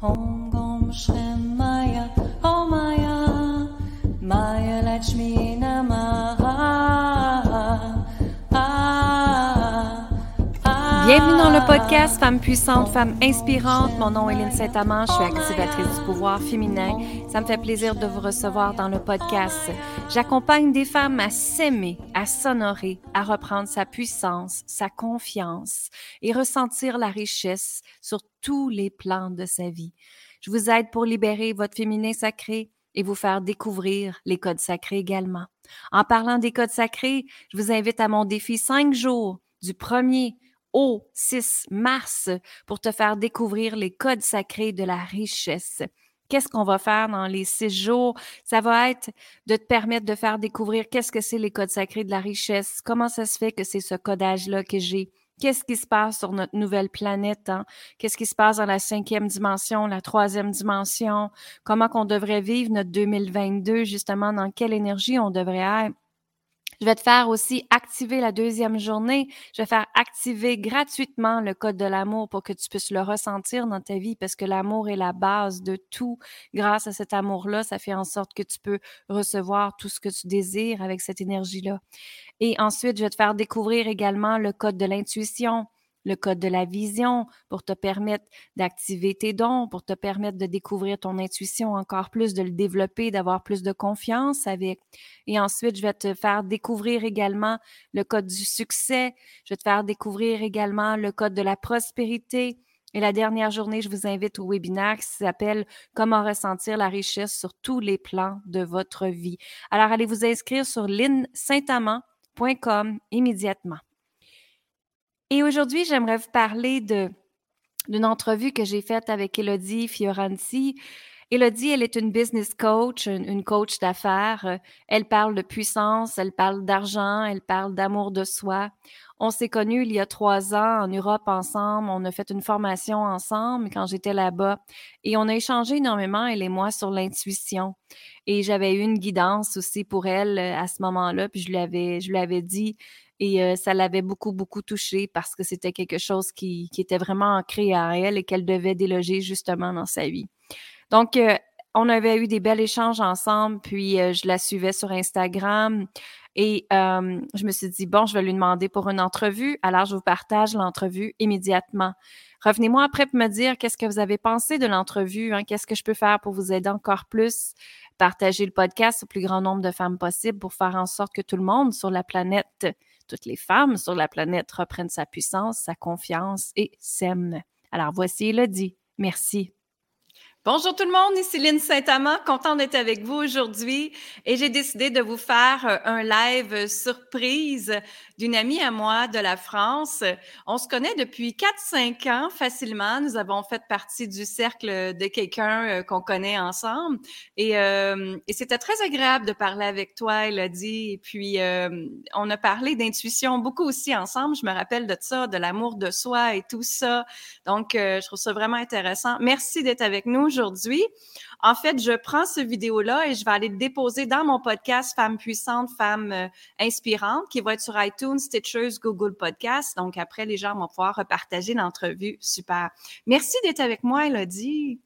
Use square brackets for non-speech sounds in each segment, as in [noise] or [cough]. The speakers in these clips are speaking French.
Om Gom Shrem Maya Om Maya. Maya Lakshmi Bienvenue dans le podcast Femmes puissantes, Femmes inspirantes. Mon nom est Lynne Saint-Amand, je suis activatrice du pouvoir féminin. Ça me fait plaisir de vous recevoir dans le podcast. J'accompagne des femmes à s'aimer, à s'honorer, à reprendre sa puissance, sa confiance et ressentir la richesse sur tous les plans de sa vie. Je vous aide pour libérer votre féminin sacré et vous faire découvrir les codes sacrés également. En parlant des codes sacrés, je vous invite à mon défi 5 jours du 1er au 6 mars pour te faire découvrir les codes sacrés de la richesse. Qu'est-ce qu'on va faire dans les six jours? Ça va être de te permettre de faire découvrir qu'est-ce que c'est les codes sacrés de la richesse, comment ça se fait que c'est ce codage-là que j'ai, qu'est-ce qui se passe sur notre nouvelle planète, hein? qu'est-ce qui se passe dans la cinquième dimension, la troisième dimension, comment qu'on devrait vivre notre 2022, justement, dans quelle énergie on devrait être? Je vais te faire aussi activer la deuxième journée. Je vais faire activer gratuitement le code de l'amour pour que tu puisses le ressentir dans ta vie parce que l'amour est la base de tout. Grâce à cet amour-là, ça fait en sorte que tu peux recevoir tout ce que tu désires avec cette énergie-là. Et ensuite, je vais te faire découvrir également le code de l'intuition le code de la vision pour te permettre d'activer tes dons, pour te permettre de découvrir ton intuition encore plus, de le développer, d'avoir plus de confiance avec. Et ensuite, je vais te faire découvrir également le code du succès. Je vais te faire découvrir également le code de la prospérité. Et la dernière journée, je vous invite au webinaire qui s'appelle Comment ressentir la richesse sur tous les plans de votre vie. Alors, allez vous inscrire sur linsaintamant.com immédiatement. Et aujourd'hui, j'aimerais vous parler de d'une entrevue que j'ai faite avec Elodie Fioranti. Elodie, elle est une business coach, une, coach d'affaires. Elle parle de puissance, elle parle d'argent, elle parle d'amour de soi. On s'est connus il y a trois ans en Europe ensemble. On a fait une formation ensemble quand j'étais là-bas. Et on a échangé énormément, elle et moi, sur l'intuition. Et j'avais eu une guidance aussi pour elle à ce moment-là. Puis je lui avais, je lui avais dit, et ça l'avait beaucoup, beaucoup touchée parce que c'était quelque chose qui, qui, était vraiment ancré à elle et qu'elle devait déloger justement dans sa vie. Donc, on avait eu des bels échanges ensemble, puis je la suivais sur Instagram et je me suis dit, bon, je vais lui demander pour une entrevue. Alors, je vous partage l'entrevue immédiatement. Revenez-moi après pour me dire qu'est-ce que vous avez pensé de l'entrevue, hein, qu'est-ce que je peux faire pour vous aider encore plus, partager le podcast au plus grand nombre de femmes possible pour faire en sorte que tout le monde sur la planète toutes les femmes sur la planète reprennent sa puissance, sa confiance et s'aiment. Alors voici Elodie. Merci. Bonjour tout le monde, ici Lynne Saint-Amand, contente d'être avec vous aujourd'hui et j'ai décidé de vous faire euh, un live surprise d'une amie à moi de la France. On se connaît depuis 4-5 ans facilement. Nous avons fait partie du cercle de quelqu'un euh, qu'on connaît ensemble et, euh, et c'était très agréable de parler avec toi, Elodie. Et puis, on a parlé d'intuition beaucoup aussi ensemble. Je me rappelle de ça, de l'amour de soi et tout ça. Donc, je trouve ça vraiment intéressant. Merci d'être avec nous En fait, je prends ce vidéo-là et je vais aller le déposer dans mon podcast Femmes puissantes, Femmes euh, inspirantes, qui va être sur iTunes, Stitchers, Google Podcast. Donc, après, les gens vont pouvoir repartager l'entrevue. Super. Merci d'être avec moi, Elodie.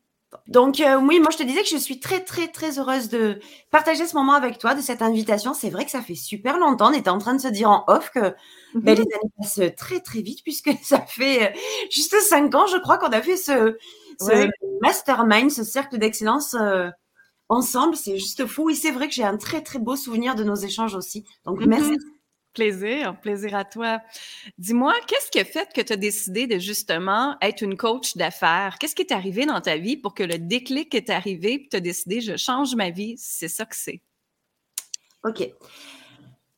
Donc euh, oui, moi je te disais que je suis très très très heureuse de partager ce moment avec toi, de cette invitation. C'est vrai que ça fait super longtemps. On était en train de se dire en off que ben, les années passent très très vite puisque [laughs] ça fait euh, juste cinq ans, je crois, qu'on a fait ce, ce mastermind, ce cercle d'excellence euh, ensemble. C'est juste fou. Et c'est vrai que j'ai un très, très beau souvenir de nos échanges aussi. Donc, mhm. merci. Plaisir, plaisir à toi. Dis-moi, qu'est-ce qui a fait que tu as décidé de justement être une coach d'affaires? Qu'est-ce qui est arrivé dans ta vie pour que le déclic est arrivé et tu as décidé, je change ma vie? C'est ça que c'est? OK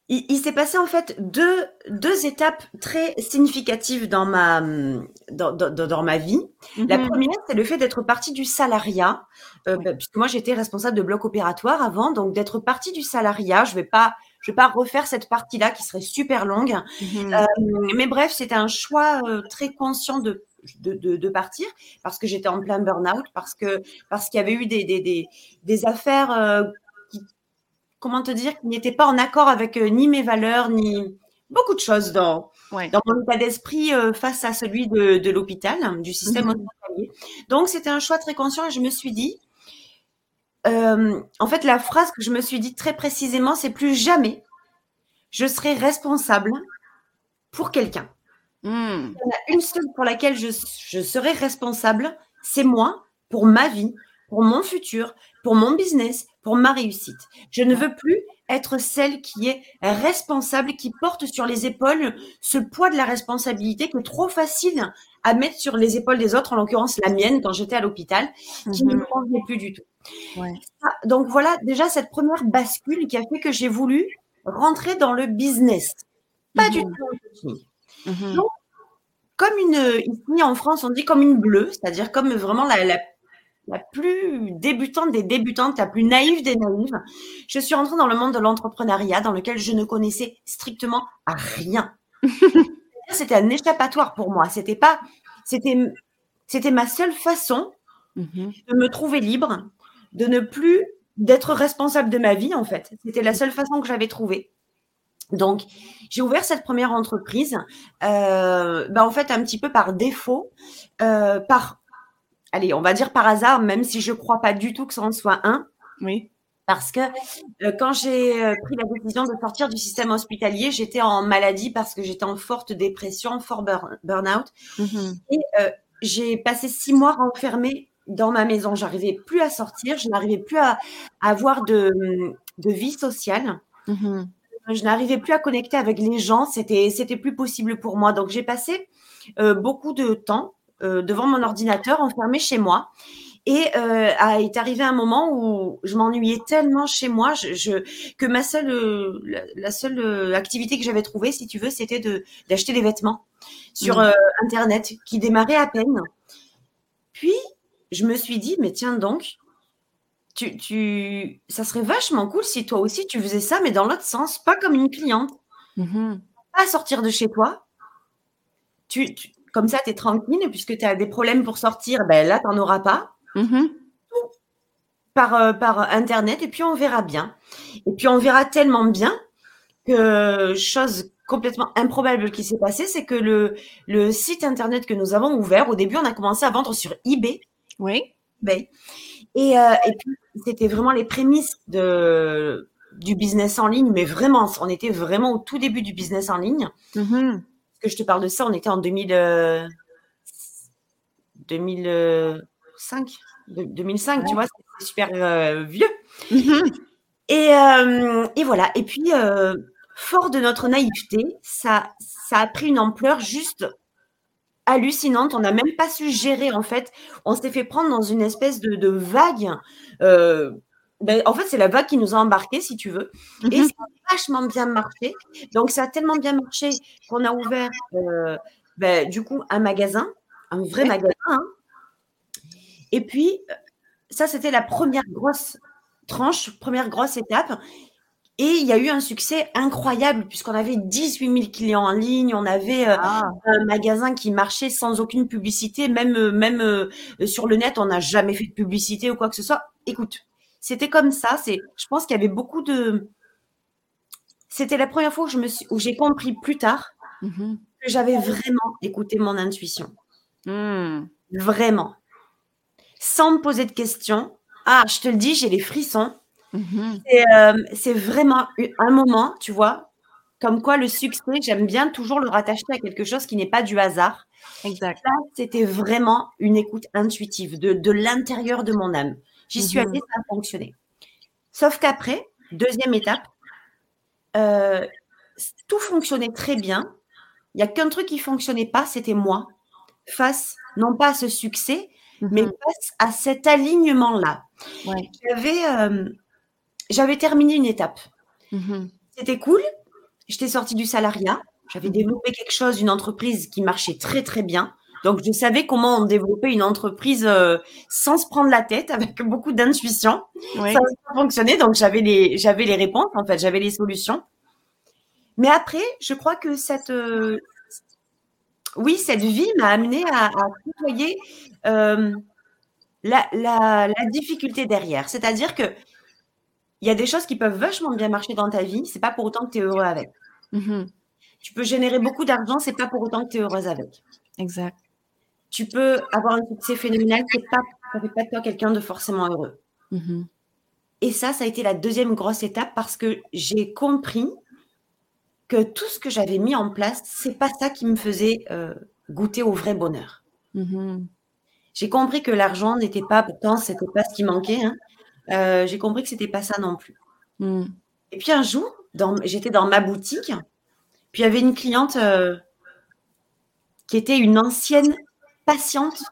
il, s'est passé en fait deux, deux étapes très significatives dans ma, dans, dans, ma vie. La mhm. première, c'est le fait d'être partie du salariat, euh, puisque moi j'étais responsable de bloc opératoire avant, donc d'être partie du salariat. Je vais pas, je vais pas refaire cette partie-là qui serait super longue. Mhm. Euh, mais bref, c'était un choix euh, très conscient de de, de, de, partir parce que j'étais en plein burn-out, parce que parce qu'il y avait eu des, des, des, des affaires comment te dire, qui n'était pas en accord avec euh, ni mes valeurs, ni, beaucoup de choses dans, Ouais. dans mon état d'esprit euh, face à celui de, de l'hôpital, du système Mhm. hospitalier. Donc, c'était un choix très conscient et je me suis dit, euh, en fait, la phrase que je me suis dit très précisément, c'est plus jamais je serai responsable pour quelqu'un. Hmm. Il y en a une seule pour laquelle je, je serai responsable, c'est moi, pour ma vie, pour mon futur, pour mon business, pour ma réussite. Je ne veux plus être celle qui est responsable, qui porte sur les épaules ce poids de la responsabilité qui est trop facile à mettre sur les épaules des autres, en l'occurrence la mienne quand j'étais à l'hôpital, qui ne Mhm. me convenait plus du tout. Ouais. Ah, donc voilà déjà cette première bascule qui a fait que j'ai voulu rentrer dans le business, pas du Mhm. tout Mhm. Comme une, ici en France, on dit comme une bleue, c'est-à-dire comme vraiment la, la, la plus débutante des débutantes, la plus naïve des naïves. Je suis rentrée dans le monde de l'entrepreneuriat dans lequel je ne connaissais strictement rien. [laughs] c'était un échappatoire pour moi. C'était pas, c'était, c'était ma seule façon Mhm. de me trouver libre, de ne plus d'être responsable de ma vie en fait. C'était la seule façon que j'avais trouvée. Donc, j'ai ouvert cette première entreprise, euh, bah, en fait, un petit peu par défaut, euh, par, allez, on va dire par hasard, même si je crois pas du tout que ça en soit un, Oui. parce que euh, quand j'ai pris la décision de sortir du système hospitalier, j'étais en maladie parce que j'étais en forte dépression, fort burn- burn-out. Mhm. Et j'ai passé six mois renfermée dans ma maison. J'arrivais plus à sortir, je n'arrivais plus à, à avoir de, de vie sociale. Mhm. Je n'arrivais plus à connecter avec les gens. C'était, c'était plus possible pour moi. Donc j'ai passé euh, beaucoup de temps euh, devant mon ordinateur, enfermée chez moi. Et euh, a- est arrivé un moment où je m'ennuyais tellement chez moi je, je- que ma seule, euh, la, la seule euh, activité que j'avais trouvée, si tu veux, c'était de d'acheter des vêtements sur euh, internet qui démarrait à peine. Puis je me suis dit, mais tiens donc, tu, tu, ça serait vachement cool si toi aussi tu faisais ça, mais dans l'autre sens, pas comme une cliente, Mhm. pas sortir de chez toi. Tu, tu- comme ça, tu es tranquille, puisque tu as des problèmes pour sortir, ben là, tu n'en auras pas Mhm. par, euh, par Internet, et puis on verra bien. Et puis on verra tellement bien que chose complètement improbable qui s'est passée, c'est que le, le site Internet que nous avons ouvert, au début, on a commencé à vendre sur eBay. Oui. eBay. Et, euh, et puis, c'était vraiment les prémices de, du business en ligne, mais vraiment, on était vraiment au tout début du business en ligne. Parce que je te parle de ça, on était en 2000, euh, 2005, de- 2005, tu vois, c'est super euh, vieux. Mhm. Et, euh, et voilà. Et puis, euh, fort de notre naïveté, ça, ça a pris une ampleur juste hallucinante. On n'a même pas su gérer, en fait. On s'est fait prendre dans une espèce de, de vague. euh, ben, en fait, c'est la vague qui nous a embarqués, si tu veux. Et Mhm. ça a vachement bien marché. Donc, ça a tellement bien marché qu'on a ouvert, euh, ben, du coup, un magasin, un vrai Ouais. magasin. hein. Et puis, ça, c'était la première grosse tranche, première grosse étape. Et il y a eu un succès incroyable puisqu'on avait 18 000 clients en ligne, on avait euh, Ah. un magasin qui marchait sans aucune publicité, même euh, même euh, sur le net, on n'a jamais fait de publicité ou quoi que ce soit. Écoute, c'était comme ça. C'est, je pense qu'il y avait beaucoup de. C'était la première fois où je me suis, où j'ai compris plus tard Mhm. que j'avais vraiment écouté mon intuition, Hmm. vraiment, sans me poser de questions. Ah, je te le dis, j'ai les frissons. Mhm. C'est euh, c'est vraiment un moment, tu vois, comme quoi le succès, j'aime bien toujours le rattacher à quelque chose qui n'est pas du hasard. Exact. Là, c'était vraiment une écoute intuitive de, de l'intérieur de mon âme. J'y suis Mhm. allée, ça a fonctionné. Sauf qu'après, deuxième étape, euh, tout fonctionnait très bien. Il n'y a qu'un truc qui fonctionnait pas, c'était moi, face non pas à ce succès, mais Mhm. face à cet alignement-là. Ouais. J'avais euh, j'avais terminé une étape. Mhm. C'était cool. J'étais sortie du salariat. J'avais développé quelque chose, une entreprise qui marchait très très bien. Donc je savais comment développer une entreprise euh, sans se prendre la tête, [laughs] avec beaucoup d'intuition. Oui. Ça a fonctionné. Donc j'avais les j'avais les réponses en fait, j'avais les solutions. Mais après, je crois que cette euh, oui cette vie m'a amené à, à côtoyer euh, la, la, la difficulté derrière. C'est-à-dire que il y a des choses qui peuvent vachement bien marcher dans ta vie. C'est pas pour autant que tu es heureux avec. Mhm. Tu peux générer beaucoup d'argent, c'est pas pour autant que tu es heureuse avec. Exact. Tu peux avoir un succès phénoménal, c'est pas, ça fait pas de toi quelqu'un de forcément heureux. Mhm. Et ça, ça a été la deuxième grosse étape parce que j'ai compris que tout ce que j'avais mis en place, c'est pas ça qui me faisait euh, goûter au vrai bonheur. Mhm. J'ai compris que l'argent n'était pas, pourtant, c'était pas ce qui manquait. hein. Euh, j'ai compris que c'était pas ça non plus. Mhm. Et puis un jour, j'étais dans ma boutique, puis il y avait une cliente euh, qui était une ancienne patiente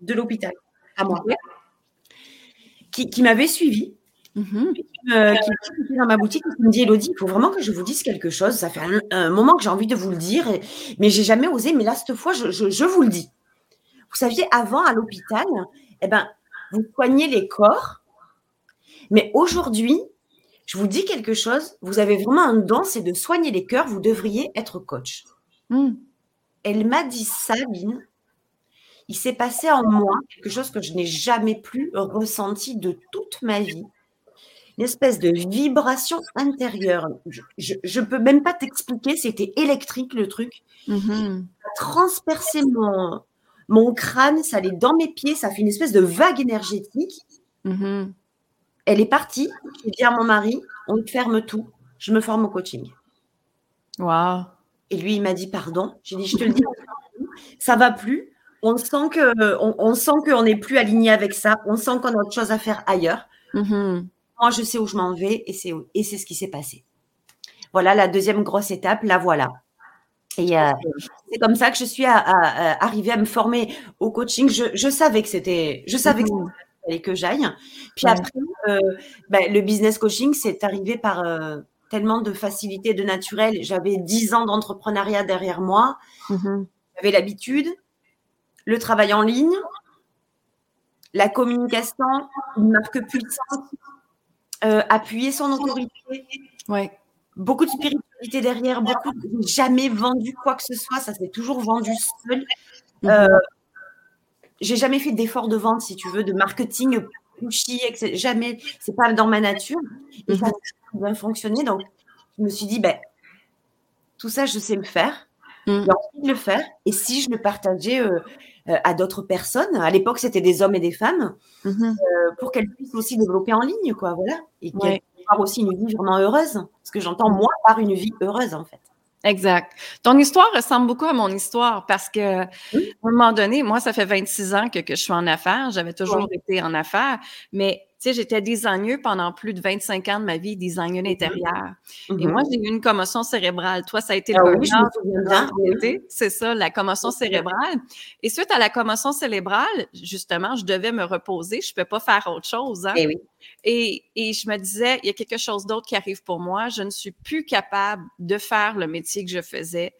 de l'hôpital, à moi, qui, qui m'avait suivie, Mhm. euh, qui qui était dans ma boutique, et qui me dit Elodie, il faut vraiment que je vous dise quelque chose. Ça fait un, un moment que j'ai envie de vous le dire, et- mais j'ai jamais osé. Mais là, cette fois, je, je- je vous le dis. Vous saviez, avant à l'hôpital, eh ben, vous soignez les corps, mais aujourd'hui, je vous dis quelque chose. Vous avez vraiment un don, c'est de soigner les cœurs. Vous devriez être coach. Mhm. Elle m'a dit ça, Lynn. Il s'est passé en moi quelque chose que je n'ai jamais plus ressenti de toute ma vie. Une espèce de vibration intérieure. Je ne peux même pas t'expliquer, c'était électrique le truc. Mhm. Ça mon, mon crâne, ça allait dans mes pieds, ça fait une espèce de vague énergétique. Mhm. Elle est partie. J'ai dit à mon mari, on ferme tout, je me forme au coaching. Et lui, il m'a dit pardon. J'ai dit, je te le dis, ça va plus. On sent que, on, on sent qu'on n'est plus aligné avec ça. On sent qu'on a autre chose à faire ailleurs. Mhm. Moi, je sais où je m'en vais et c'est et c'est ce qui s'est passé. Voilà la deuxième grosse étape. La voilà. Et euh, c'est comme ça que je suis à- à- à- arrivée à me former au coaching. Je, je savais que c'était, je savais que Mhm. Fallait que j'aille. Puis Ouais. après, euh, ben, le business coaching, c'est arrivé par euh, tellement de facilité, de naturel. J'avais 10 ans d'entrepreneuriat derrière moi. Mhm. J'avais l'habitude, le travail en ligne, la communication, une marque puissante, euh, appuyer son autorité, Ouais. beaucoup de spiritualité derrière, beaucoup jamais vendu quoi que ce soit, ça s'est toujours vendu seul. Mhm. Euh, j'ai jamais fait d'effort de vente, si tu veux, de marketing pushy. Jamais, c'est pas dans ma nature. Et ça a toujours bien fonctionné. Donc, je me suis dit, ben, tout ça, je sais le faire. Mhm. J'ai envie de le faire. Et si je le partageais euh, euh, à d'autres personnes, à l'époque, c'était des hommes et des femmes, Mhm. euh, pour qu'elles puissent aussi développer en ligne, quoi, voilà. Et qu'elles Ouais. puissent avoir aussi une vie vraiment heureuse. Ce que j'entends, moi, par une vie heureuse, en fait. Exact. Ton histoire ressemble beaucoup à mon histoire parce que, à un moment donné, moi, ça fait 26 ans que, que je suis en affaires. J'avais toujours été en affaires, mais sais, j'étais designer pendant plus de 25 ans de ma vie, designer l'intérieur. Et Mhm. moi, j'ai eu une commotion cérébrale. Toi, ça a été Ah le oui, C'est ça, la commotion cérébrale. Et suite à la commotion cérébrale, justement, je devais me reposer. Je ne peux pas faire autre chose. hein. Eh oui. Et, et je me disais, il y a quelque chose d'autre qui arrive pour moi. Je ne suis plus capable de faire le métier que je faisais.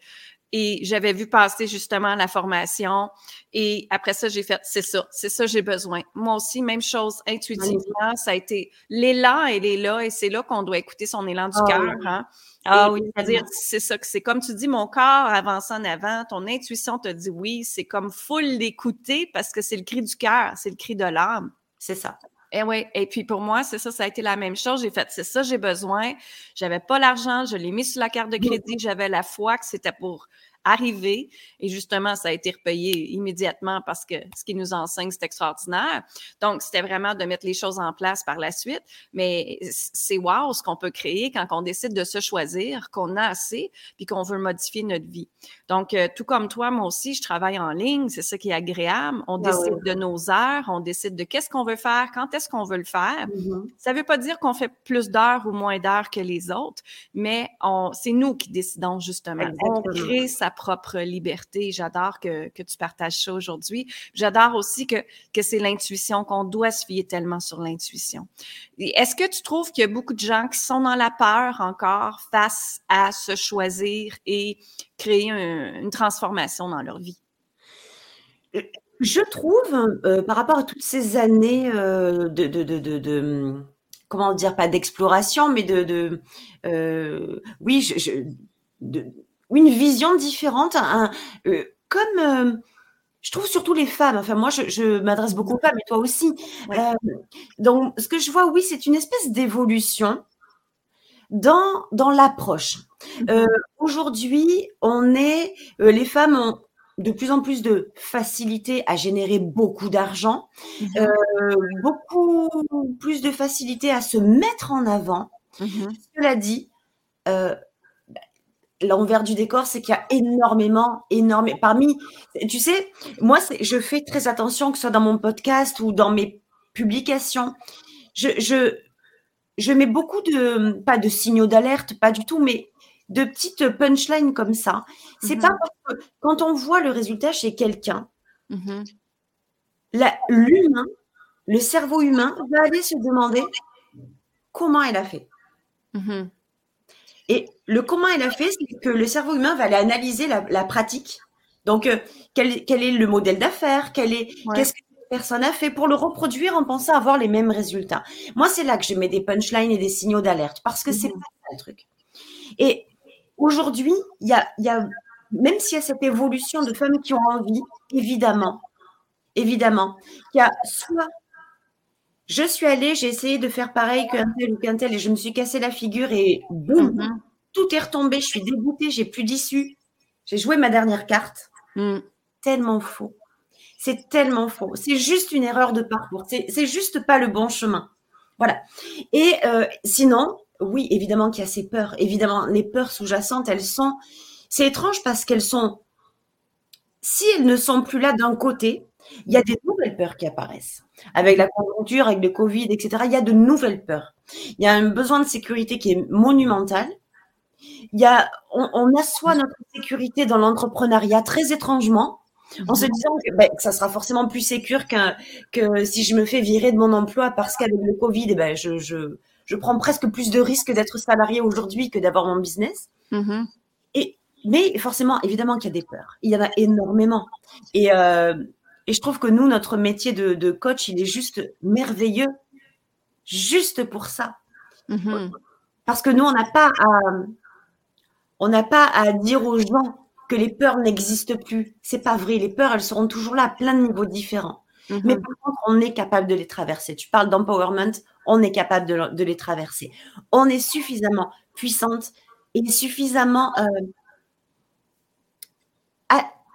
Et j'avais vu passer justement la formation. Et après ça, j'ai fait, c'est ça, c'est ça, j'ai besoin. Moi aussi, même chose, intuitivement, ça a été l'élan, elle est là, et c'est là qu'on doit écouter son élan du Ah cœur. Hein? Ah oui, c'est-à-dire, c'est ça que c'est comme tu dis, mon corps avance en avant, ton intuition te dit oui, c'est comme full l'écouter parce que c'est le cri du cœur, c'est le cri de l'âme. C'est ça. Et oui, et puis pour moi, c'est ça, ça a été la même chose. J'ai fait, c'est ça, j'ai besoin. J'avais pas l'argent, je l'ai mis sur la carte de crédit, j'avais la foi que c'était pour arriver. Et justement, ça a été repayé immédiatement parce que ce qui nous enseigne, c'est extraordinaire. Donc, c'était vraiment de mettre les choses en place par la suite. Mais c'est wow ce qu'on peut créer quand on décide de se choisir, qu'on a assez, puis qu'on veut modifier notre vie. Donc, euh, tout comme toi, moi aussi, je travaille en ligne. C'est ça qui est agréable. On Ah décide oui. de nos heures, on décide de qu'est-ce qu'on veut faire, quand est-ce qu'on veut le faire. Mhm. Ça ne veut pas dire qu'on fait plus d'heures ou moins d'heures que les autres, mais on, c'est nous qui décidons justement. On crée sa propre liberté. J'adore que, que tu partages ça aujourd'hui. J'adore aussi que, que c'est l'intuition, qu'on doit se fier tellement sur l'intuition. Est-ce que tu trouves qu'il y a beaucoup de gens qui sont dans la peur encore face à se choisir et créer un- une transformation dans leur vie? Je trouve, euh, par rapport à toutes ces années euh, de, de, de, de- comment dire, pas d'exploration, mais de, de euh, oui, je, je- de- une vision différente, un- euh, comme euh, je trouve surtout les femmes. Enfin, moi, je, je m'adresse beaucoup aux femmes, et toi aussi. Ouais. Euh, donc, ce que je vois, oui, c'est une espèce d'évolution. dans, dans l'approche. Euh, aujourd'hui, on est, les femmes ont de plus en plus de facilité à générer beaucoup d'argent, Mhm. beaucoup plus de facilité à se mettre en avant. Mhm. Cela dit, euh, l'envers du décor, c'est qu'il y a énormément, énormément. Parmi, tu sais, moi, je fais très attention, que ce soit dans mon podcast ou dans mes publications. Je, je, je mets beaucoup de, pas de signaux d'alerte, pas du tout, mais de petites punchlines comme ça. C'est Mhm. pas parce que quand on voit le résultat chez quelqu'un, Mhm. l'humain, le cerveau humain va aller se demander comment elle a fait. Mhm. Et le comment elle a fait, c'est que le cerveau humain va aller analyser la, la pratique. Donc, euh, quel, quel est le modèle d'affaires? Quel est, Ouais. Qu'est-ce que cette personne a fait pour le reproduire en pensant avoir les mêmes résultats? Moi, c'est là que je mets des punchlines et des signaux d'alerte parce que c'est Mhm. pas ça le truc. Et aujourd'hui, il y a, il y a, même s'il y a cette évolution de femmes qui ont envie, évidemment, évidemment, il y a soit je suis allée, j'ai essayé de faire pareil qu'un tel ou qu'un tel et je me suis cassé la figure et boum, Mhm. tout est retombé, je suis dégoûtée, j'ai plus d'issue. J'ai joué ma dernière carte. Mhm. Tellement faux. C'est tellement faux. C'est juste une erreur de parcours. C'est c'est juste pas le bon chemin. Voilà. Et euh, sinon, oui, évidemment qu'il y a ces peurs. Évidemment, les peurs sous-jacentes, elles sont. C'est étrange parce qu'elles sont. Si elles ne sont plus là d'un côté, il y a des nouvelles peurs qui apparaissent. Avec la conjoncture, avec le Covid, etc., il y a de nouvelles peurs. Il y a un besoin de sécurité qui est monumental. Il y a, on, on assoit notre sécurité dans l'entrepreneuriat très étrangement, en se disant que, ben, que ça sera forcément plus sécure qu'un, que si je me fais virer de mon emploi parce qu'avec le Covid, eh ben, je, je, je prends presque plus de risques d'être salarié aujourd'hui que d'avoir mon business. Mhm. Et, mais forcément, évidemment qu'il y a des peurs. Il y en a énormément. Et, euh, et je trouve que nous, notre métier de, de coach, il est juste merveilleux, juste pour ça. Mhm. Parce que nous, on n'a pas à, on n'a pas à dire aux gens que les peurs n'existent plus. C'est pas vrai. Les peurs, elles seront toujours là à plein de niveaux différents. Mhm. Mais par contre, on est capable de les traverser. Tu parles d'empowerment, on est capable de, le- de les traverser. On est suffisamment puissante et suffisamment euh,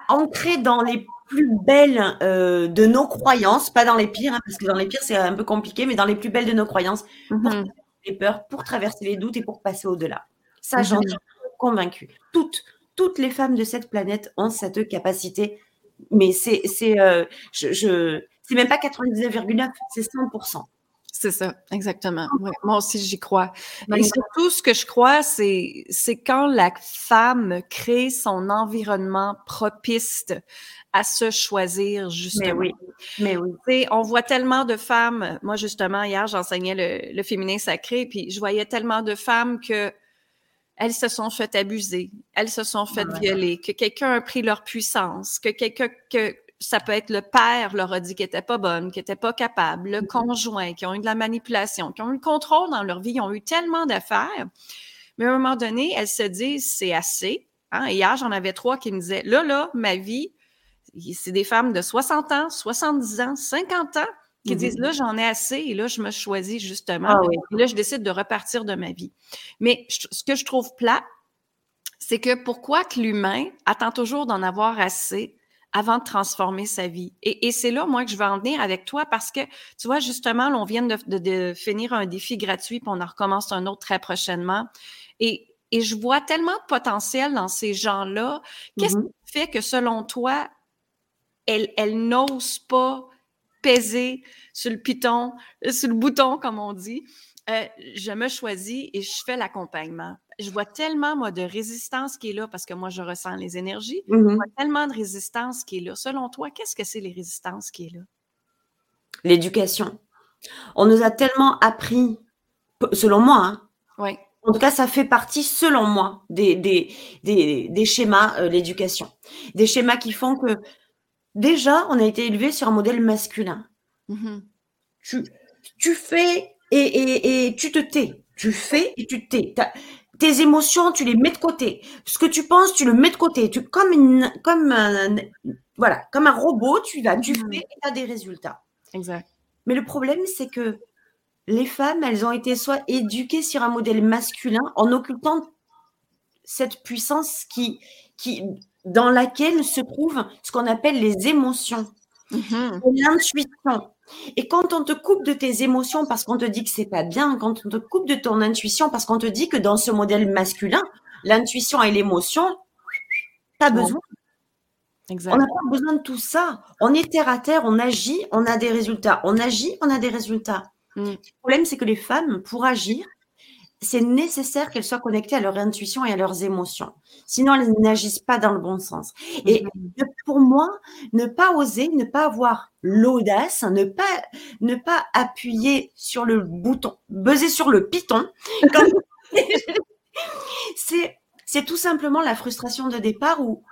ancrée dans les plus belles euh, de nos croyances, pas dans les pires, hein, parce que dans les pires, c'est un peu compliqué, mais dans les plus belles de nos croyances, Mhm. les peurs, pour traverser les doutes et pour passer au-delà. Ça, Mhm. j'en suis convaincue. Toutes, toutes les femmes de cette planète ont cette capacité, mais c'est, c'est, euh, je, je, c'est même pas 99,9, c'est 100%. C'est ça, exactement. Ouais, moi aussi, j'y crois. Et surtout, ce que je crois, c'est, c'est quand la femme crée son environnement propice à se choisir, justement. Mais oui, mais oui. On voit tellement de femmes. Moi, justement, hier, j'enseignais le, le féminin sacré, puis je voyais tellement de femmes que elles se sont fait abuser, elles se sont fait violer, que quelqu'un a pris leur puissance, que quelqu'un que ça peut être le père leur a dit qu'elle était pas bonne, qu'elle était pas capable, le conjoint, qui ont eu de la manipulation, qui ont eu le contrôle dans leur vie, ils ont eu tellement d'affaires. Mais à un moment donné, elles se disent c'est assez. Hein? Et Hier, j'en avais trois qui me disaient là, là, ma vie, c'est des femmes de 60 ans, 70 ans, 50 ans qui Mhm. disent là, j'en ai assez et là, je me choisis justement. Ah oui. Et là, je décide de repartir de ma vie. Mais ce que je trouve plat, c'est que pourquoi que l'humain attend toujours d'en avoir assez avant de transformer sa vie? Et, et c'est là, moi, que je veux en venir avec toi parce que, tu vois, justement, là, on vient de, de- de finir un défi gratuit puis on en recommence un autre très prochainement. Et, et je vois tellement de potentiel dans ces gens-là. Qu'est-ce Mhm. qui fait que, selon toi, elles, elles n'osent pas peser sur le piton, sur le bouton, comme on dit? Euh, je me choisis et je fais l'accompagnement. Je vois tellement, moi, de résistance qui est là parce que moi, je ressens les énergies. Je Mhm. vois tellement de résistance qui est là. Selon toi, qu'est-ce que c'est les résistances qui est là? L'éducation. On nous a tellement appris, selon moi, hein, Oui. En tout cas, ça fait partie, selon moi, des, des, des, des schémas, euh, l'éducation. Des schémas qui font que, déjà, on a été élevé sur un modèle masculin. Tu, tu fais et, et, et tu te tais. Tu fais et tu te tais. Tes émotions, tu les mets de côté. Ce que tu penses, tu le mets de côté. Tu, comme, une, comme, un, voilà, comme un robot, tu vas, tu Mhm. fais et tu as des résultats. Exact. Mais le problème, c'est que les femmes, elles ont été soit éduquées sur un modèle masculin en occultant cette puissance qui, qui, dans laquelle se trouvent ce qu'on appelle les émotions, Mhm. l'intuition. Et quand on te coupe de tes émotions parce qu'on te dit que c'est pas bien, quand on te coupe de ton intuition parce qu'on te dit que dans ce modèle masculin, l'intuition et l'émotion, pas besoin. On n'a pas besoin de tout ça. On est terre à terre, on agit, on a des résultats. On agit, on a des résultats. Mm. Le problème, c'est que les femmes, pour agir, c'est nécessaire qu'elles soient connectées à leur intuition et à leurs émotions. Sinon, elles n'agissent pas dans le bon sens. Et Mhm. pour moi, ne pas oser, ne pas avoir l'audace, ne pas, ne pas appuyer sur le bouton, buzzer sur le piton, [laughs] c'est, c'est tout simplement la frustration de départ où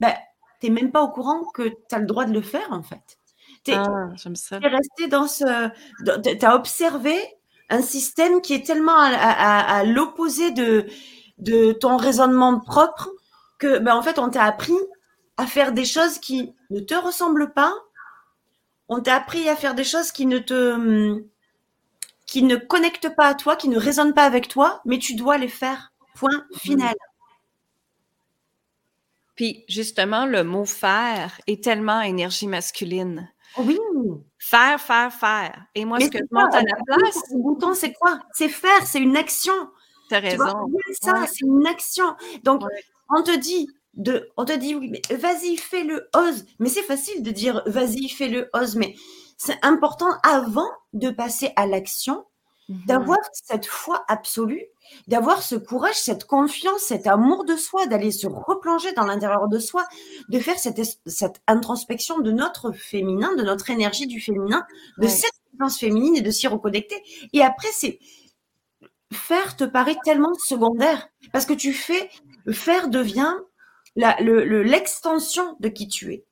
ben, tu n'es même pas au courant que tu as le droit de le faire, en fait. Tu es, Ah, resté dans ce. Tu as observé un système qui est tellement à, à- à l'opposé de, de ton raisonnement propre que, ben, en fait, on t'a appris à faire des choses qui ne te ressemblent pas. On t'a appris à faire des choses qui ne te. qui ne connectent pas à toi, qui ne résonnent pas avec toi, mais tu dois les faire. Point final. Puis justement, le mot faire est tellement énergie masculine. Oui. Faire, faire, faire. Et moi, Mais ce que je monte à la place, Le bouton, c'est quoi? C'est faire, c'est une action. t'as Tu vois, raison. ça, Ouais. c'est une action. Donc, Ouais. on te dit de, on te dit oui, mais vas-y, fais-le, ose. Mais c'est facile de dire vas-y, fais-le, ose. Mais c'est important avant de passer à l'action, Mhm. d'avoir cette foi absolue, d'avoir ce courage, cette confiance, cet amour de soi, d'aller se replonger dans l'intérieur de soi, de faire cette, cette introspection de notre féminin, de notre énergie du féminin, de Ouais. cette puissance féminine et de s'y reconnecter. Et après, c'est faire te paraît tellement secondaire parce que tu fais, faire devient la- le- le- l'extension de qui tu es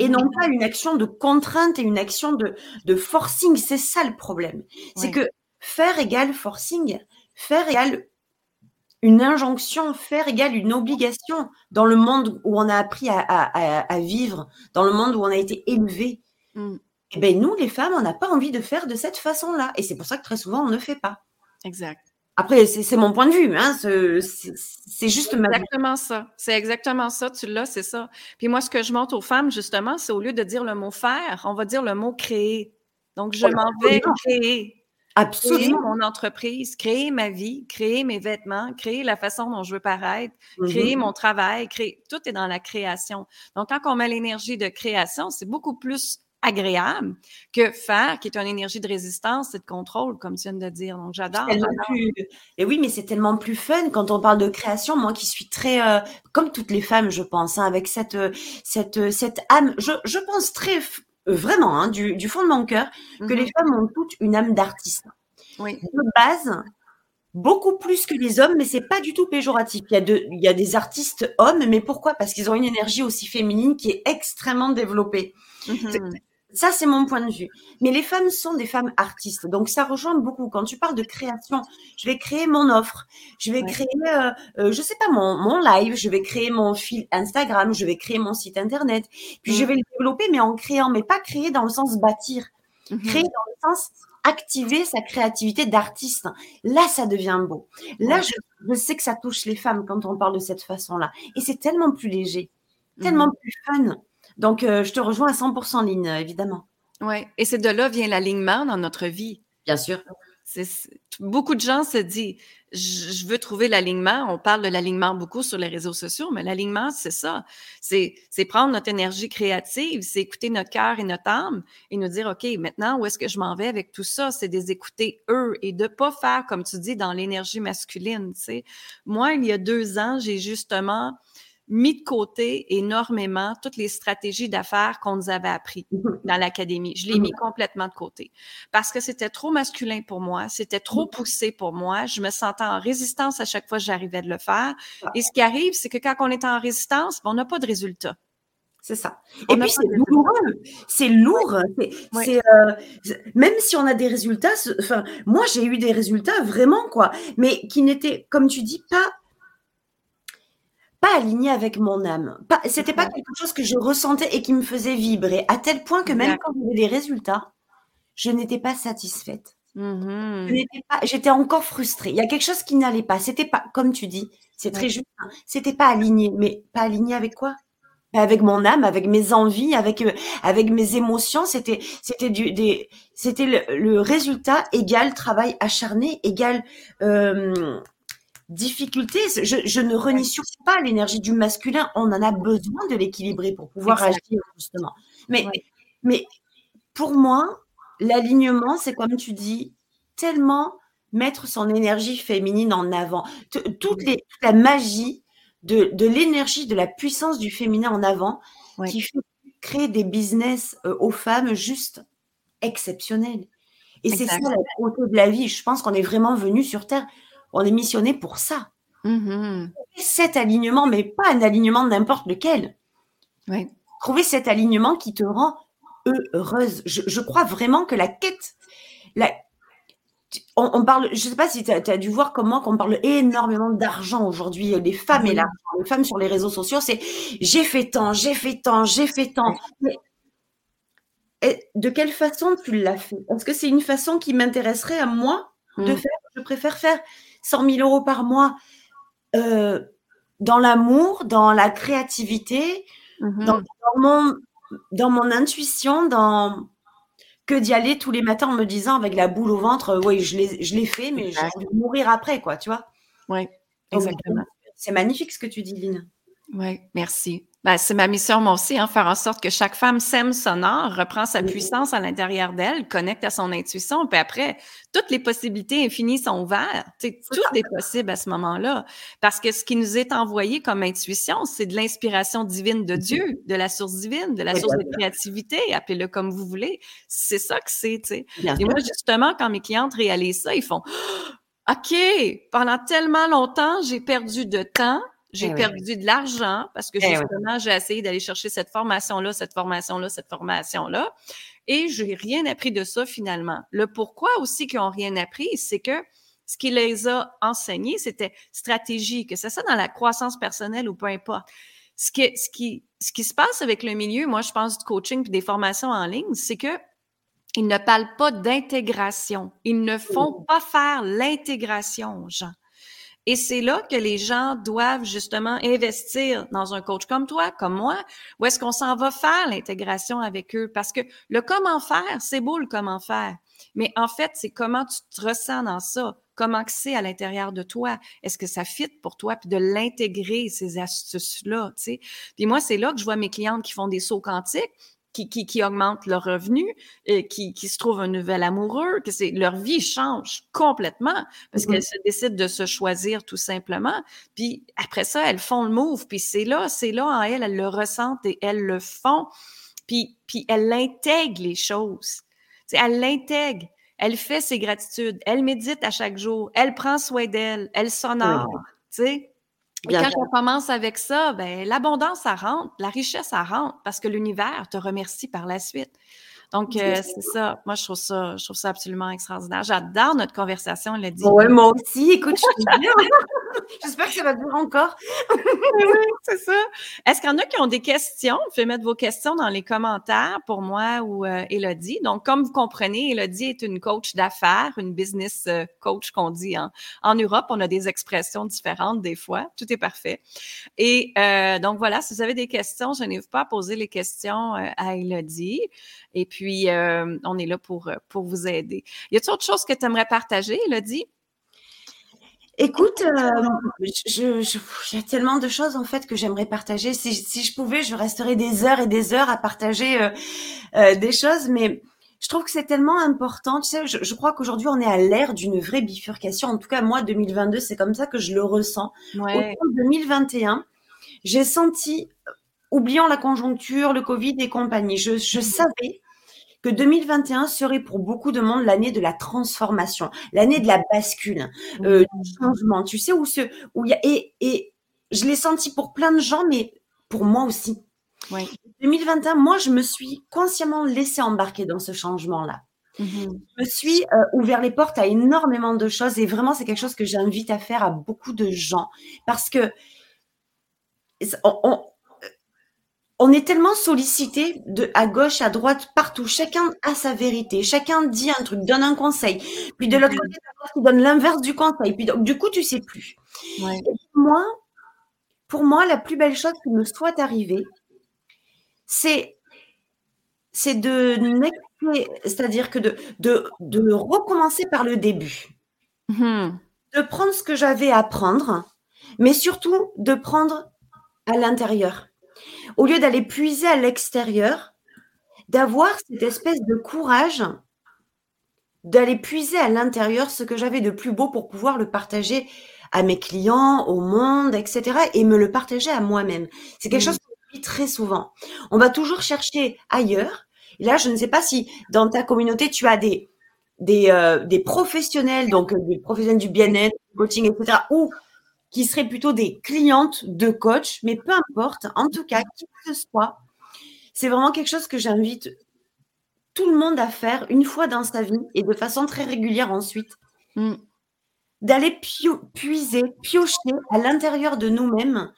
et Mhm. non pas une action de contrainte et une action de, de forcing. C'est ça le problème. C'est que faire égale forcing, faire égale une injonction, faire égale une obligation dans le monde où on a appris à, à- à- à vivre, dans le monde où on a été élevé. Mm. Eh ben nous, les femmes, on n'a pas envie de faire de cette façon-là. Et c'est pour ça que très souvent, on ne fait pas. Exact. Après, c'est mon point de vue. Hein, ce- c'est juste ma. Exactement ça. C'est exactement ça. Tu l'as, c'est ça. Puis moi, ce que je montre aux femmes, justement, c'est au lieu de dire le mot faire, on va dire le mot créer. Donc, je m'en vais absolument. créer. Mon entreprise, créer ma vie, créer mes vêtements, créer la façon dont je veux paraître, créer mon travail, créer. Tout est dans la création. Donc, quand on met l'énergie de création, c'est beaucoup plus agréable que faire, qui est une énergie de résistance et de contrôle, comme tu viens de dire. Donc, j'adore. plus... Et oui, mais c'est tellement plus fun quand on parle de création. Moi qui suis très, euh, comme toutes les femmes, je pense, hein, avec cette, euh, cette, euh, cette âme, je, je pense très, vraiment, hein, du, du fond de mon cœur, que Mhm. les femmes ont toutes une âme d'artiste. Oui. De base, beaucoup plus que les hommes, mais c'est pas du tout péjoratif. Il y a, de, il y a des artistes hommes, mais pourquoi? Parce qu'ils ont une énergie aussi féminine qui est extrêmement développée. Mhm. Ça, c'est mon point de vue. Mais les femmes sont des femmes artistes. Donc, ça rejoint beaucoup. Quand tu parles de création, je vais créer mon offre. Je vais Ouais. créer, euh, euh, je sais pas, mon, mon live. Je vais créer mon fil Instagram. Je vais créer mon site Internet. Puis, je Mm. vais le développer, mais en créant. Mais pas créer dans le sens bâtir. Mhm. Créer dans le sens activer sa créativité d'artiste. Là, ça devient beau. Là, Ouais. je, je sais que ça touche les femmes quand on parle de cette façon-là. Et c'est tellement plus léger, tellement Mhm. plus fun. Donc, euh, je te rejoins à 100% ligne, évidemment. Ouais. Et c'est de là vient l'alignement dans notre vie. Bien sûr. Beaucoup de gens se disent, je, je veux trouver l'alignement. On parle de l'alignement beaucoup sur les réseaux sociaux, mais l'alignement, c'est ça. C'est, c'est prendre notre énergie créative, c'est écouter notre cœur et notre âme et nous dire, OK, maintenant, où est-ce que je m'en vais avec tout ça? C'est des écouter eux et de pas faire, comme tu dis, dans l'énergie masculine, tu sais. Moi, il y a deux ans, j'ai justement mis de côté énormément toutes les stratégies d'affaires qu'on nous avait appris dans l'académie. Je l'ai mis complètement de côté parce que c'était trop masculin pour moi, c'était trop poussé pour moi. Je me sentais en résistance à chaque fois que j'arrivais de le faire. Et ce qui arrive, c'est que quand on est en résistance, ben, on n'a pas de résultat. C'est ça. Et puis pas c'est lourd. C'est, Oui. c'est, euh, même si on a des résultats, enfin, moi j'ai eu des résultats vraiment quoi, mais qui n'étaient, comme tu dis, pas pas alignés avec mon âme. Pas, c'était pas quelque chose que je ressentais et qui me faisait vibrer, à tel point que même quand j'avais des résultats, je n'étais pas satisfaite. Mmh j'étais encore frustrée. Il y a quelque chose qui n'allait pas. C'était pas, comme tu dis, c'est très juste. Hein, c'était pas aligné. Mais pas aligné avec quoi? Avec mon âme, avec mes envies, avec euh, avec mes émotions. C'était c'était du des c'était le, résultat égal travail acharné égal euh, difficulté. Je, je, ne renie surtout pas l'énergie du masculin. On en a besoin de l'équilibrer pour pouvoir agir justement. Mais mais pour moi, l'alignement, c'est comme tu dis, tellement mettre son énergie féminine en avant. Toute, les, toute la magie de, l'énergie, de la puissance du féminin en avant, qui fait créer des business euh, aux femmes juste exceptionnels. Et c'est ça la beauté de la vie. Je pense qu'on est vraiment venu sur Terre. On est missionné pour ça. Mmh cet alignement, mais pas un alignement n'importe lequel. Trouver cet alignement qui te rend heureuse. Je, je crois vraiment que la quête, la, on, parle, je sais pas si tu as, dû voir comment on parle énormément d'argent aujourd'hui, les femmes et l'argent. Les femmes sur les réseaux sociaux, c'est j'ai fait tant, j'ai fait tant, j'ai fait tant. de quelle façon tu l'as fait? Est-ce que c'est une façon qui m'intéresserait à moi de mm. faire? Je préfère faire 100 000 euros par mois euh, dans l'amour, dans la créativité, mm-hmm. dans, mon, dans mon intuition, dans que d'y aller tous les matins en me disant avec la boule au ventre, euh, oui, je l'ai fait, mais je vais mourir après, quoi, tu vois. Oui, exactement. C'est magnifique ce que tu dis, Lynn. Oui, merci. Ben, c'est ma mission, moi aussi, hein, faire en sorte que chaque femme sème sonore, reprend sa puissance à l'intérieur d'elle, connecte à son intuition, puis après, toutes les possibilités infinies sont ouvertes. tout est possible à ce moment-là. Parce que ce qui nous est envoyé comme intuition, c'est de l'inspiration divine de Dieu, de la source divine, de la source de créativité, appelez-le comme vous voulez. C'est ça que c'est, tu sais. Et moi, justement, quand mes clientes réalisent ça, ils font OK, pendant tellement longtemps, j'ai perdu de temps, j'ai eh perdu de l'argent parce que eh justement, j'ai essayé d'aller chercher cette formation-là, cette formation-là, cette formation-là. Et je n'ai rien appris de ça finalement. Le pourquoi aussi qu'ils n'ont rien appris, c'est que ce qui les a enseignés, c'était stratégie, que c'est ça dans la croissance personnelle ou peu importe. Ce qui, ce, qui, ce qui se passe avec le milieu, moi, je pense du coaching et des formations en ligne, c'est que ils ne parlent pas d'intégration. Ils ne font pas faire l'intégration aux gens. Et c'est là que les gens doivent justement investir dans un coach comme toi, comme moi, où est-ce qu'on s'en va faire l'intégration avec eux? Parce que le comment faire, c'est beau le comment faire. Mais en fait, c'est comment tu te ressens dans ça, comment c'est à l'intérieur de toi? Est-ce que ça fit pour toi? Puis de l'intégrer, ces astuces-là, tu sais. Puis moi, c'est là que je vois mes clientes qui font des sauts quantiques, qui, qui, qui augmentent leurs revenus, et qui, qui se trouvent un nouvel amoureux, que c'est leur vie change complètement parce mm-hmm. qu'elles se décident de se choisir tout simplement. Puis après ça, elles font le move. Puis c'est là, c'est là en elles, elles le ressentent et elles le font. Puis, puis elles intègrent les choses. T'sais, elle l'intègre. Elle fait ses gratitudes. Elle médite à chaque jour. Elle prend soin d'elle. Elle s'honore. Ah. Tu sais, et quand on commence avec ça, ben, l'abondance, ça rentre, la richesse, ça rentre, parce que l'univers te remercie par la suite. Donc, euh, c'est ça. Moi, je trouve ça, je trouve ça absolument extraordinaire. J'adore notre conversation, elle a dit. Oui, moi aussi. Écoute, je suis bien. [laughs] J'espère que ça va durer encore. oui, c'est ça. Est-ce qu'il y en a qui ont des questions? Vous pouvez mettre vos questions dans les commentaires pour moi ou euh, Elodie. Donc, comme vous comprenez, Elodie est une coach d'affaires, une business euh, coach qu'on dit en, en Europe. On a des expressions différentes des fois. Tout est parfait. Et euh, donc, voilà, si vous avez des questions, je n'hésite pas à poser les questions à Elodie. Et puis, on est là pour, pour vous aider. Y a-t-il autre chose que tu aimerais partager, Elodie? Écoute, euh, je, il y a tellement de choses en fait que j'aimerais partager. Si, si, je pouvais, je resterais des heures et des heures à partager euh, euh, des choses, mais je trouve que c'est tellement important. Tu sais, je, je crois qu'aujourd'hui on est à l'ère d'une vraie bifurcation. En tout cas, moi, 2022, c'est comme ça que je le ressens. Ouais. Au 2021, j'ai senti, oubliant la conjoncture, le Covid et compagnie, je, je mmh savais que 2021 serait pour beaucoup de monde l'année de la transformation, l'année de la bascule, euh, du changement. Tu sais où ce où il y a et, et je l'ai senti pour plein de gens, mais pour moi aussi. Oui. 2021, moi, je me suis consciemment laissée embarquer dans ce changement-là. Mm-hmm. Je me suis euh, ouvert les portes à énormément de choses et vraiment, c'est quelque chose que j'invite à faire à beaucoup de gens parce que on, on est tellement sollicité de à gauche, à droite, partout. Chacun a sa vérité. Chacun dit un truc, donne un conseil. Puis de l'autre Mhm. côté, tu donne l'inverse du conseil. Puis donc, du coup, tu sais plus. Ouais. Et pour moi, pour moi, la plus belle chose qui me soit arrivée, c'est c'est de c'est-à-dire que de, de, de recommencer par le début, Mhm. de prendre ce que j'avais à prendre, mais surtout de prendre à l'intérieur. Au lieu d'aller puiser à l'extérieur, d'avoir cette espèce de courage d'aller puiser à l'intérieur ce que j'avais de plus beau pour pouvoir le partager à mes clients, au monde, etc. et me le partager à moi-même. C'est quelque Mm. chose qu'on dit très souvent. On va toujours chercher ailleurs. Et là, je ne sais pas si dans ta communauté, tu as des, des, euh, des professionnels, donc euh, des professionnels du bien-être, du coaching, etc., ou qui seraient plutôt des clientes de coach, mais peu importe, en tout cas, qui que ce soit, c'est vraiment quelque chose que j'invite tout le monde à faire une fois dans sa vie et de façon très régulière ensuite, Mm. d'aller puiser, piocher à l'intérieur de nous-mêmes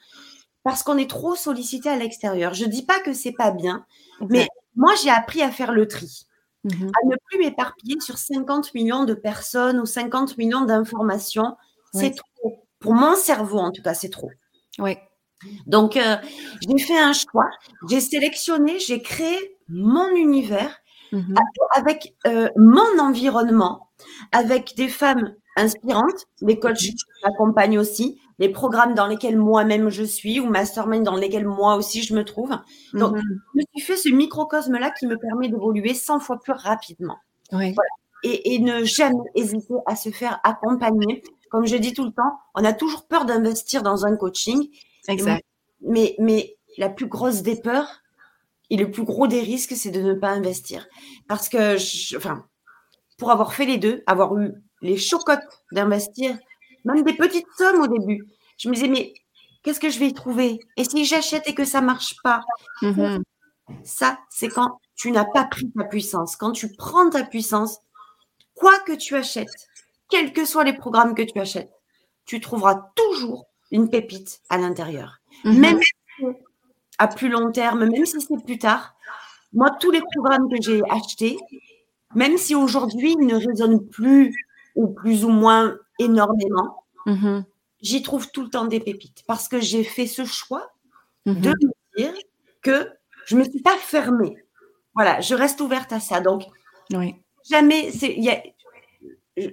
parce qu'on est trop sollicité à l'extérieur. Je dis pas que c'est pas bien, mais moi j'ai appris à faire le tri, Mhm. à ne plus m'éparpiller sur 50 millions de personnes ou 50 millions d'informations. C'est trop. Pour mon cerveau, en tout cas, c'est trop. Oui. Donc, euh, j'ai fait un choix, j'ai sélectionné, j'ai créé mon univers Mhm. avec euh, mon environnement, avec des femmes inspirantes, des coachs qui m'accompagnent aussi, les programmes dans lesquels moi-même je suis ou mastermind dans lesquels moi aussi je me trouve. Donc, Mhm. Je me suis fait ce microcosme-là qui me permet d'évoluer 100 fois plus rapidement Oui. et, et ne jamais hésiter à se faire accompagner. Comme je dis tout le temps, on a toujours peur d'investir dans un coaching, Exact. mais, mais la plus grosse des peurs et le plus gros des risques, c'est de ne pas investir. Parce que, je- enfin, pour avoir fait les deux, avoir eu les chocottes d'investir, même des petites sommes au début, je me disais, mais qu'est-ce que je vais y trouver? Et si j'achète et que ça marche pas? Mhm. Ça, c'est quand tu n'as pas pris ta puissance. Quand tu prends ta puissance, quoi que tu achètes, quels que soient les programmes que tu achètes, tu trouveras toujours une pépite à l'intérieur. Mhm. Même si à plus long terme, même si c'est plus tard, moi, tous les programmes que j'ai achetés, même si aujourd'hui ils ne résonnent plus ou plus ou moins énormément, Mhm. j'y trouve tout le temps des pépites parce que j'ai fait ce choix Mhm. de me dire que je me suis pas fermée. Voilà, je reste ouverte à ça. Donc, Oui. jamais, il y a,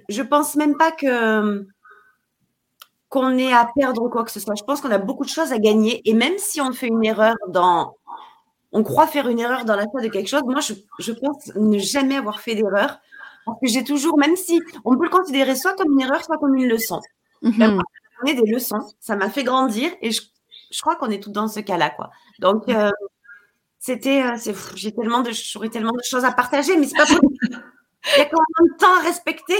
je- pense même pas que qu'on ait à perdre quoi que ce soit. Je pense qu'on a beaucoup de choses à gagner et même si on fait une erreur dans, on croit faire une erreur dans l'achat de quelque chose, moi je, je pense ne jamais avoir fait d'erreur parce que j'ai toujours, même si on peut le considérer soit comme une erreur, soit comme une leçon. On est des leçons, ça m'a fait grandir et je, je crois qu'on est tous dans ce cas-là, quoi. Donc euh, c'était, euh, j'ai tellement de, j'aurais tellement de choses à partager, mais c'est pas possible. [laughs] Il y a quand même un temps à respecter?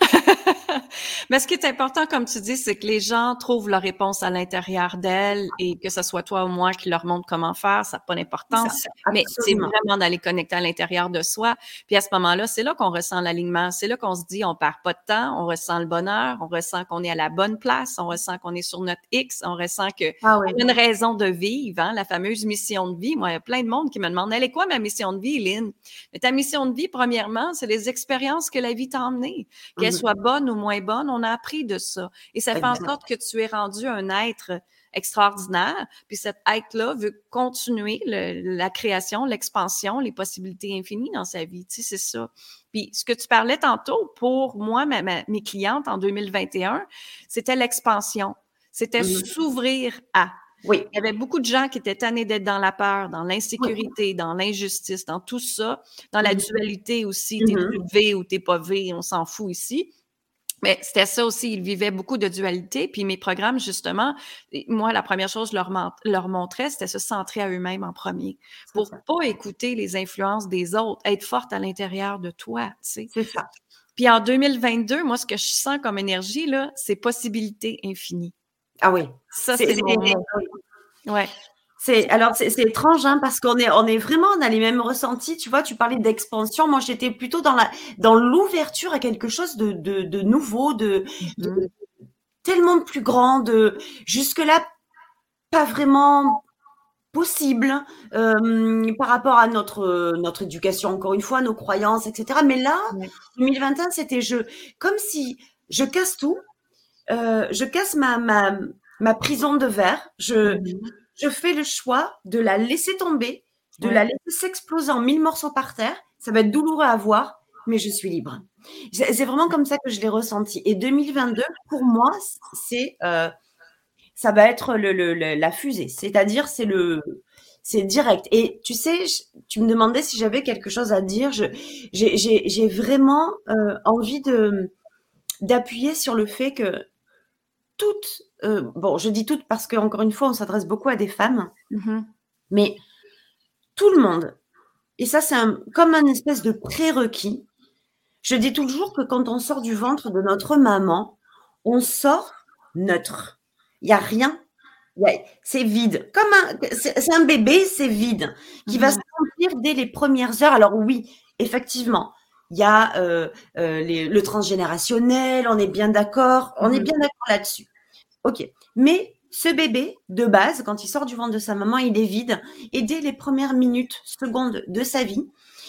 [laughs] Mais ce qui est important, comme tu dis, c'est que les gens trouvent leur réponse à l'intérieur d'elles et que ce soit toi ou moi qui leur montre comment faire, ça n'a pas d'importance. Mais c'est vraiment d'aller connecter à l'intérieur de soi. Puis à ce moment-là, c'est là qu'on ressent l'alignement. C'est là qu'on se dit, on perd pas de temps, on ressent le bonheur, on ressent qu'on est à la bonne place, on ressent qu'on est sur notre X, on ressent que Ah on a une raison de vivre, hein, la fameuse mission de vie. Moi, il y a plein de monde qui me demande, elle est quoi ma mission de vie, Lynn? Mais ta mission de vie, premièrement, c'est les expériences que la vie t'a emmenées. Mhm. soient bonnes ou moins bonnes, on a appris de ça. Et ça fait en sorte que tu es rendu un être extraordinaire. Puis cet être-là veut continuer le- la création, l'expansion, les possibilités infinies dans sa vie. Tu sais, c'est ça. Puis ce que tu parlais tantôt, pour moi, ma- ma- mes clientes en 2021, c'était l'expansion. C'était Mhm. s'ouvrir à. Oui. Il y avait beaucoup de gens qui étaient tannés d'être dans la peur, dans l'insécurité, dans l'injustice, dans tout ça, dans la Mhm. dualité aussi. T'es Mhm. V ou t'es pas V, on s'en fout ici. Mais c'était ça aussi, ils vivaient beaucoup de dualité. Puis mes programmes, justement, moi, la première chose que je leur, leur montrais, c'était se centrer à eux-mêmes en premier. Pour ça. pas écouter les influences des autres, être forte à l'intérieur de toi, tu sais. C'est ça. Puis en 2022, moi, ce que je sens comme énergie, là, c'est possibilité infinie. Ah oui. Ça, C'est- mon. Ouais. C'est alors c'est étrange hein, parce qu'on est on est vraiment on a les mêmes ressentis. Tu vois, tu parlais d'expansion. Moi, j'étais plutôt dans la dans l'ouverture à quelque chose de de, de nouveau, de, de- Mhm. tellement plus grand. De jusque là, pas vraiment possible euh, par rapport à notre notre éducation encore une fois nos croyances etc mais là 2021 c'était je comme si je casse tout euh, je casse ma ma ma prison de verre je mhm. je fais le choix de la laisser tomber de la laisser s'exploser en mille morceaux par terre ça va être douloureux à voir mais je suis libre c'est vraiment comme ça que je l'ai ressenti et 2022 pour moi c'est euh, ça va être le, le, la fusée. C'est-à-dire, c'est le, c'est direct. Et tu sais, tu me demandais si j'avais quelque chose à dire. j'ai vraiment euh, envie de d'appuyer sur le fait que toutes, euh, bon, je dis toutes parce que encore une fois, on s'adresse beaucoup à des femmes, mm-hmm. mais tout le monde. Et ça, c'est comme un espèce de prérequis. Je dis toujours que quand on sort du ventre de notre maman, on sort neutre. Il n'y a rien. C'est vide. Comme un, c'est un bébé, c'est vide, qui va se remplir dès les premières heures. Alors oui, effectivement, il y a euh, euh, le transgénérationnel, on est bien d'accord, on est mhm. bien d'accord là-dessus. Ok, mais ce bébé, de base, quand il sort du ventre de sa maman, il est vide. Et dès les premières minutes, secondes de sa vie,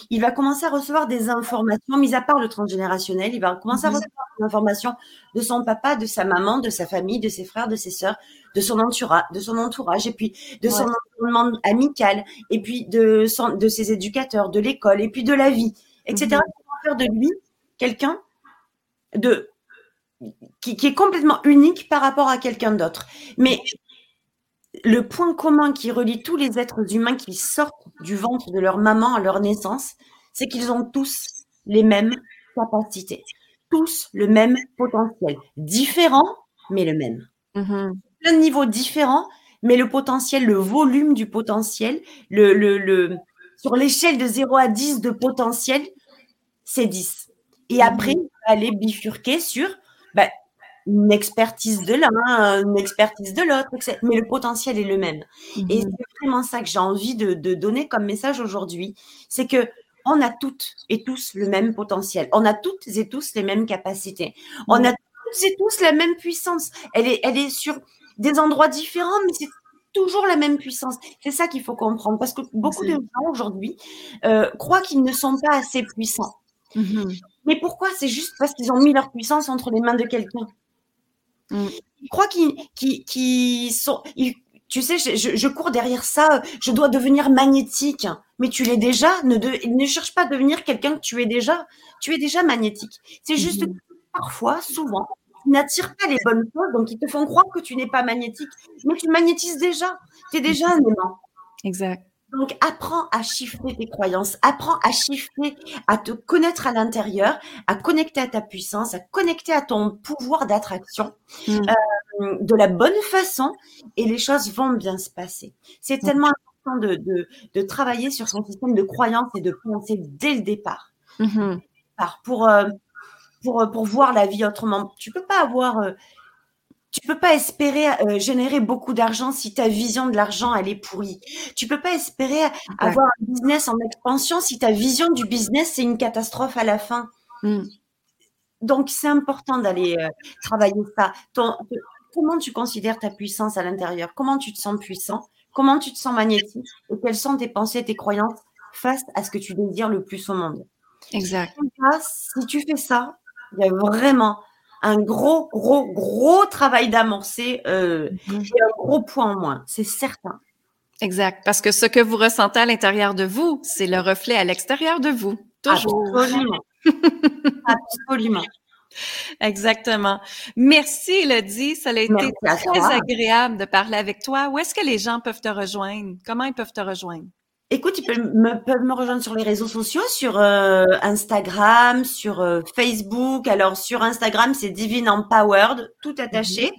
il va commencer à recevoir des informations, mis à part le transgénérationnel, il va commencer à mhm. recevoir des informations de son papa, de sa maman, de sa famille, de ses frères, de ses sœurs, de son entourage, de son entourage, et puis de son environnement amical, et puis de, son, de ses éducateurs, de l'école, et puis de la vie, etc. faire de lui quelqu'un de qui, qui, est complètement unique par rapport à quelqu'un d'autre. Mais le point commun qui relie tous les êtres humains qui sortent du ventre de leur maman à leur naissance, c'est qu'ils ont tous les mêmes capacités, tous le même potentiel, différent, mais le même. Mm Plein de niveaux différents, mais le potentiel, le volume du potentiel, le, le, le sur l'échelle de 0 à 10 de potentiel, c'est 10. Et après, mm aller bifurquer sur bah, une expertise de l'un, une expertise de l'autre, mais le potentiel est le même. Et mhm. c'est vraiment ça que j'ai envie de, donner comme message aujourd'hui, c'est que on a toutes et tous le même potentiel. On a toutes et tous les mêmes capacités. On a toutes et tous la même puissance. Elle est, elle est sur des endroits différents, mais c'est toujours la même puissance. C'est ça qu'il faut comprendre, parce que beaucoup de gens aujourd'hui euh, croient qu'ils ne sont pas assez puissants. Mhm. Mais pourquoi? C'est juste parce qu'ils ont mis leur puissance entre les mains de quelqu'un. Mm. Ils croient qu'ils sont. tu sais, je, cours derrière ça. Je dois devenir magnétique. Mais tu l'es déjà. Ne, ne cherche pas à devenir quelqu'un que tu es déjà. Tu es déjà magnétique. C'est juste mm-hmm. que parfois, souvent, tu n'attires pas les bonnes choses. Donc, ils te font croire que tu n'es pas magnétique. Mais tu magnétises déjà. Tu es déjà un aimant. Exact. Donc, apprends à chiffrer tes croyances, apprends à chiffrer, à te connaître à l'intérieur, à connecter à ta puissance, à connecter à ton pouvoir d'attraction mmh. euh, de la bonne façon et les choses vont bien se passer. C'est mmh. tellement important de, de, de, travailler sur son système de croyances et de penser dès le départ. Mmh. Pour, euh, pour, pour voir la vie autrement. Tu peux pas avoir euh, tu peux pas espérer euh, générer beaucoup d'argent si ta vision de l'argent elle est pourrie. Tu peux pas espérer avoir un business en expansion si ta vision du business c'est une catastrophe à la fin. Mmh. Donc c'est important d'aller euh, travailler ça. comment tu considères ta puissance à l'intérieur? Comment tu te sens puissant? Comment tu te sens magnétique? Et quelles sont tes pensées, tes croyances face à ce que tu désires le plus au monde? Exact. si tu fais ça, il y a vraiment un gros, gros, gros travail d'amorcer euh, mhm. et un gros point en moins, c'est certain. Exact, parce que ce que vous ressentez à l'intérieur de vous, c'est le reflet à l'extérieur de vous. Toujours. Absolument. [laughs] Absolument. Exactement. Merci, Elodie. Ça a été très agréable de parler avec toi. Où est-ce que les gens peuvent te rejoindre? Comment ils peuvent te rejoindre? Écoute, ils peuvent me, peuvent me rejoindre sur les réseaux sociaux, sur euh, Instagram, sur euh, Facebook. Alors sur Instagram, c'est Divine Empowered, tout attaché. Mhm.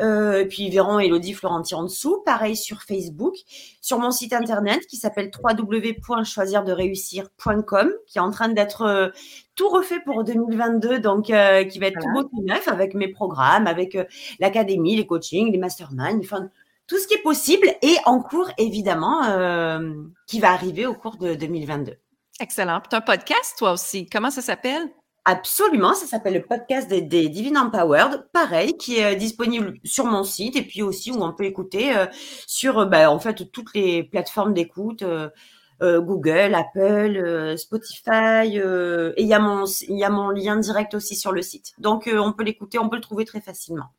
Euh, et puis ils verront Elodie Florenti en dessous. Pareil sur Facebook. Sur mon site internet qui s'appelle www.choisirdereussir.com, qui est en train d'être tout refait pour 2022, donc qui va être tout beau, tout neuf, avec mes programmes, avec l'académie, les coachings, les masterminds, enfin tout ce qui est possible et en cours, évidemment, euh, qui va arriver au cours de 2022. Excellent. Tu un podcast, toi aussi. Comment ça s'appelle? Absolument, ça s'appelle le podcast des, des Divine Empowered, pareil, qui est disponible sur mon site et puis aussi où on peut écouter sur, bah, en fait, toutes les plateformes d'écoute. Google, Apple, Spotify, et il y, a mon, il y a mon lien direct aussi sur le site. Donc, on peut l'écouter, on peut le trouver très facilement.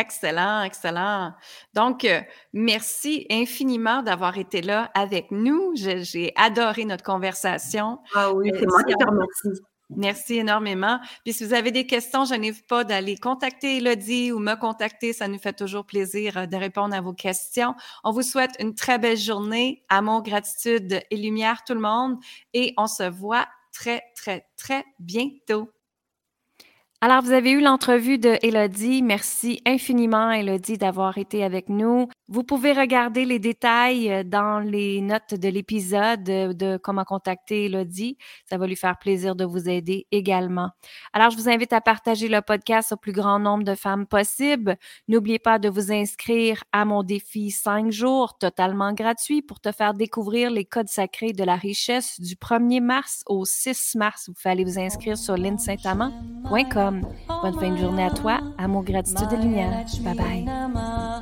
Excellent, excellent. Donc, euh, merci infiniment d'avoir été là avec nous. J'ai adoré notre conversation. Ah oui, c'est moi qui te remercie. Merci énormément. Puis si vous avez des questions, je n'hésite pas d'aller contacter Elodie ou me contacter. Ça nous fait toujours plaisir euh, de répondre à vos questions. On vous souhaite une très belle journée. Amour, gratitude et lumière tout le monde. Et on se voit très, très, très bientôt. Alors, vous avez eu l'entrevue de Elodie. Merci infiniment, Elodie, d'avoir été avec nous. Vous pouvez regarder les détails euh, dans les notes de l'épisode de, comment contacter Elodie. Ça va lui faire plaisir de vous aider également. Alors, je vous invite à partager le podcast au plus grand nombre de femmes possible. N'oubliez pas de vous inscrire à mon défi 5 jours totalement gratuit pour te faire découvrir les codes sacrés de la richesse du 1er mars au 6 mars. Vous allez vous inscrire sur linsaintamant.com. Bonne fin de journée à toi. Amour, gratitude et lumière. Bye bye.